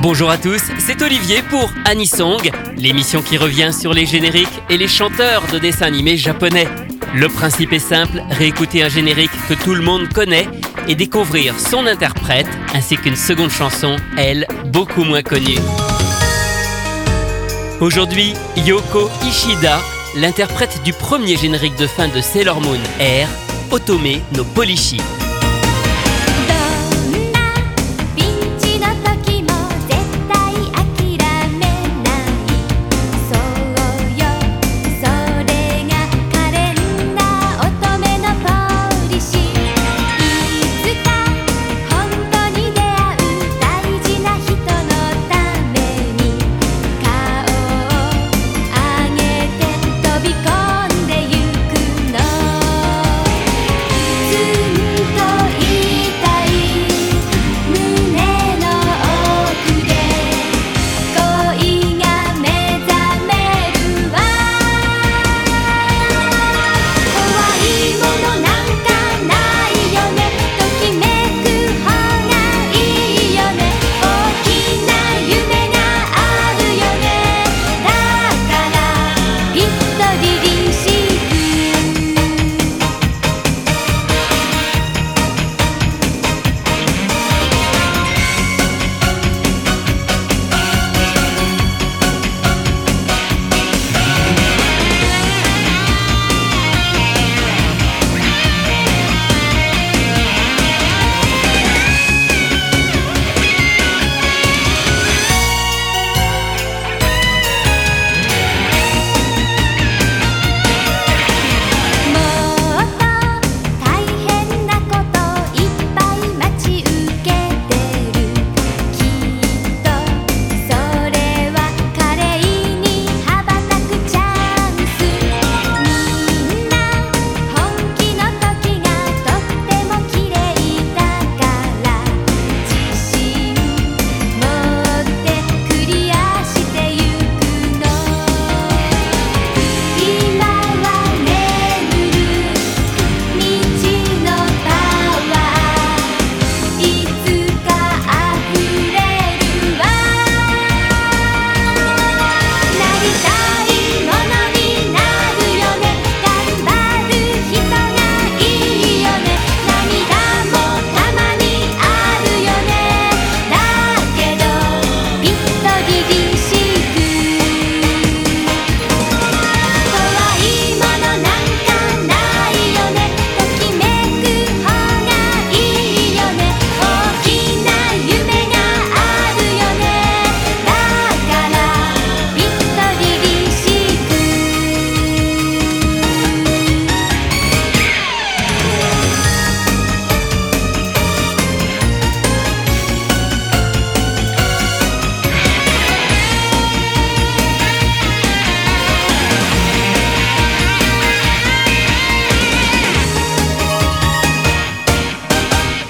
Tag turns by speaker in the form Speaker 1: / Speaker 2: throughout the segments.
Speaker 1: Bonjour à tous, c'est Olivier pour Anisong, l'émission qui revient sur les génériques et les chanteurs de dessins animés japonais. Le principe est simple, réécouter un générique que tout le monde connaît et découvrir son interprète ainsi qu'une seconde chanson, elle, beaucoup moins connue. Aujourd'hui, Yoko Ishida, l'interprète du premier générique de fin de Sailor Moon Air, Otome no Polishi.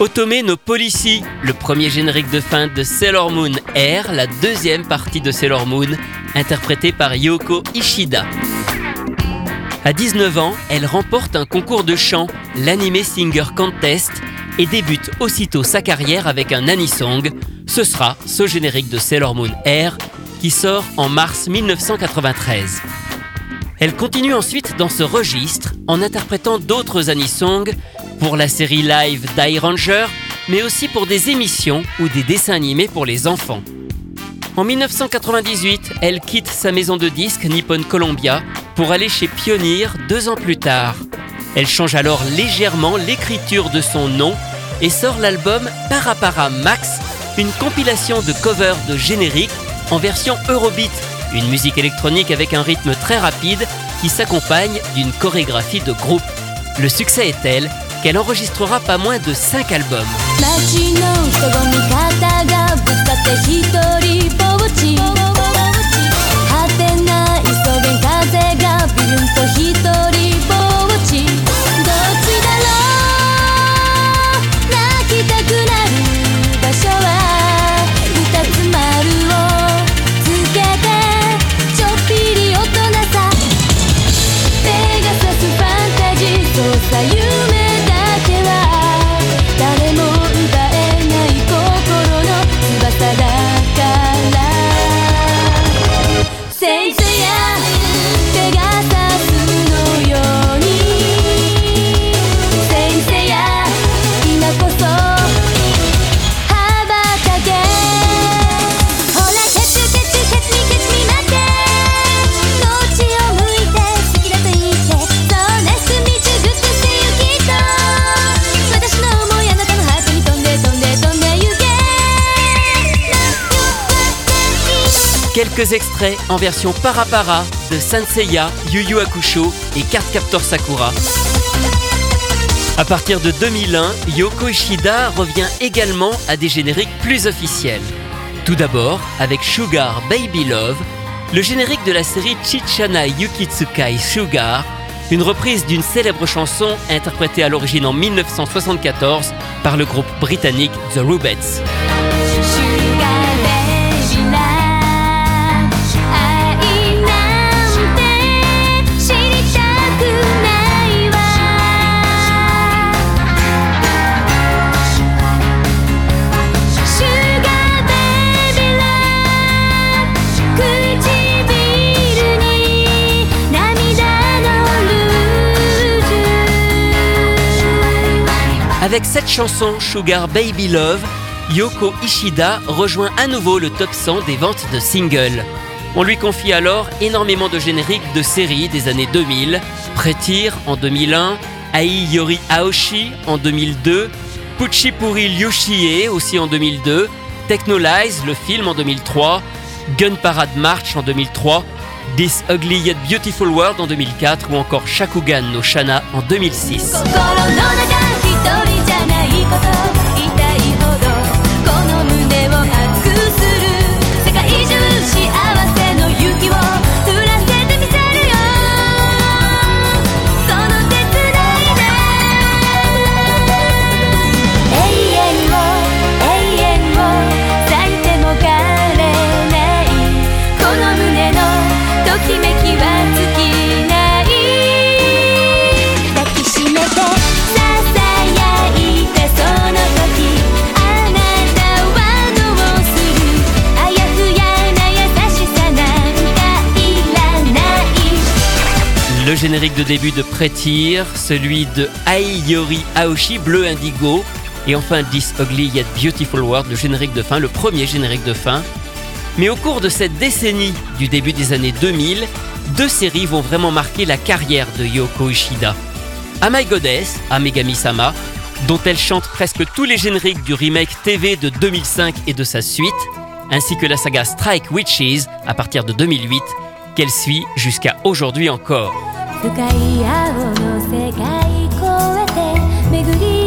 Speaker 1: Otome no Policy, le premier générique de fin de Sailor Moon Air, la deuxième partie de Sailor Moon, interprétée par Yoko Ishida. À 19 ans, elle remporte un concours de chant, l'Anime Singer Contest, et débute aussitôt sa carrière avec un anisong. Ce sera ce générique de Sailor Moon Air qui sort en mars 1993. Elle continue ensuite dans ce registre en interprétant d'autres anisongs pour la série live Die Ranger, mais aussi pour des émissions ou des dessins animés pour les enfants. En 1998, elle quitte sa maison de disques Nippon Columbia pour aller chez Pioneer deux ans plus tard. Elle change alors légèrement l'écriture de son nom et sort l'album Parapara Max, une compilation de covers de génériques en version Eurobeat, une musique électronique avec un rythme très rapide qui s'accompagne d'une chorégraphie de groupe. Le succès est tel qu'elle enregistrera pas moins de 5 albums.
Speaker 2: Extraits en version para-para de Sanseiya, Yu Yu Hakusho et Cardcaptor Sakura. À partir de 2001, Yoko Ishida revient également à des génériques plus officiels. Tout d'abord avec Sugar Baby Love, le générique de la série Chichana Yukitsukai Sugar, une reprise d'une célèbre chanson interprétée à l'origine en 1974 par le groupe britannique The Rubettes.「Avec cette chanson Sugar Baby Love, Yoko Ishida rejoint à nouveau le top 100 des ventes de singles. On lui confie alors énormément de génériques de séries des années 2000, Pretir en 2001, Ai Yori Aoshi en 2002, Puchipuri Lyushie aussi en 2002, Technolize le film en 2003, Gun Parade March en 2003, This Ugly Yet Beautiful World en 2004 ou encore Shakugan no Shana en 2006. Le générique de début de Pretir, celui de Ai Yori Aoshi, Bleu Indigo, et enfin This Ugly Yet Beautiful World, le générique de fin, le premier générique de fin. Mais au cours de cette décennie du début des années 2000, deux séries vont vraiment marquer la carrière de Yoko Ishida. A My Goddess, à Megami-sama, dont elle chante presque tous les génériques du remake TV de 2005 et de sa suite, ainsi que la saga Strike Witches à partir de 2008, qu'elle suit jusqu'à aujourd'hui encore.
Speaker 1: 深い青の世界越えて巡り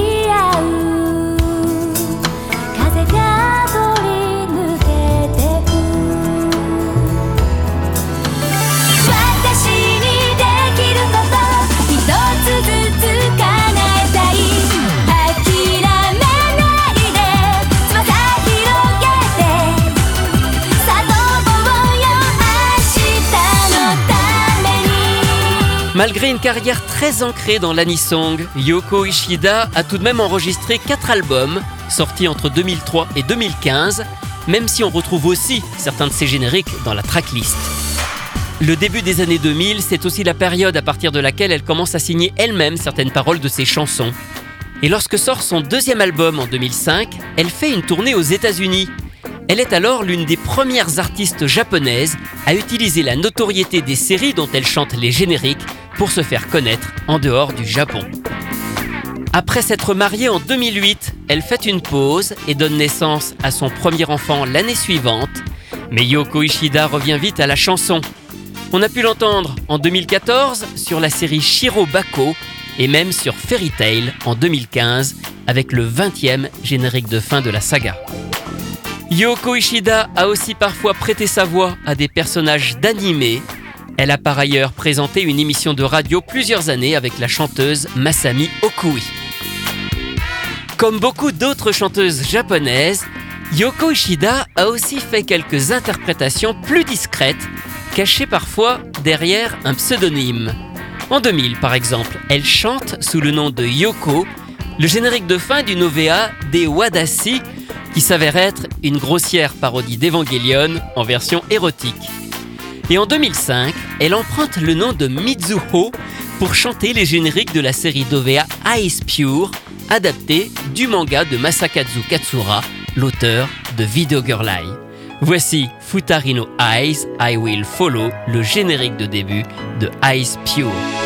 Speaker 2: Malgré une carrière très ancrée dans l'anisong, Yoko Ishida a tout de même enregistré 4 albums, sortis entre 2003 et 2015, même si on retrouve aussi certains de ses génériques dans la tracklist. Le début des années 2000, c'est aussi la période à partir de laquelle elle commence à signer elle-même certaines paroles de ses chansons. Et lorsque sort son deuxième album en 2005, elle fait une tournée aux États-Unis. Elle est alors l'une des premières artistes japonaises à utiliser la notoriété des séries dont elle chante les génériques pour se faire connaître en dehors du Japon. Après s'être mariée en 2008, elle fait une pause et donne naissance à son premier enfant l'année suivante. Mais Yoko Ishida revient vite à la chanson. On a pu l'entendre en 2014 sur la série Shiro Bako et même sur Fairy Tail en 2015 avec le 20e générique de fin de la saga. Yoko Ishida a aussi parfois prêté sa voix à des personnages d'animé. Elle a par ailleurs présenté une émission de radio plusieurs années avec la chanteuse Masami Okui. Comme beaucoup d'autres chanteuses japonaises, Yoko Ishida a aussi fait quelques interprétations plus discrètes, cachées parfois derrière un pseudonyme. En 2000 par exemple, elle chante sous le nom de Yoko le générique de fin d'une OVA des Wadashi qui s'avère être une grossière parodie d'Evangelion en version érotique. Et en 2005, elle emprunte le nom de Mizuho pour chanter les génériques de la série d'OVA Ice Pure, adaptée du manga de Masakazu Katsura, l'auteur de Video Girl Eye. Voici Futari no Eyes, I Will Follow, le générique de début de Ice Pure.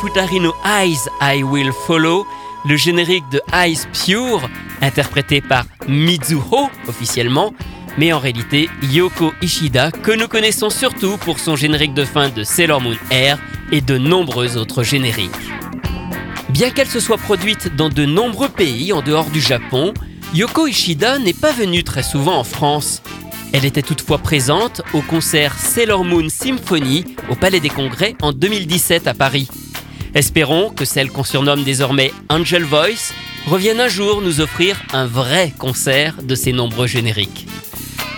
Speaker 2: Futarino Eyes I Will Follow, le générique de Ice Pure, interprété par Mizuho officiellement, mais en réalité Yoko Ishida, que nous connaissons surtout pour son générique de fin de Sailor Moon Air et de nombreux autres génériques. Bien qu'elle se soit produite dans de nombreux pays en dehors du Japon, Yoko Ishida n'est pas venue très souvent en France. Elle était toutefois présente au concert Sailor Moon Symphony au Palais des Congrès en 2017 à Paris. Espérons que celle qu'on surnomme désormais Angel Voice revienne un jour nous offrir un vrai concert de ses nombreux génériques.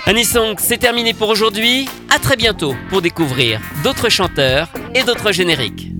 Speaker 2: Anisong, c'est terminé pour aujourd'hui. À très bientôt pour découvrir d'autres chanteurs et d'autres génériques.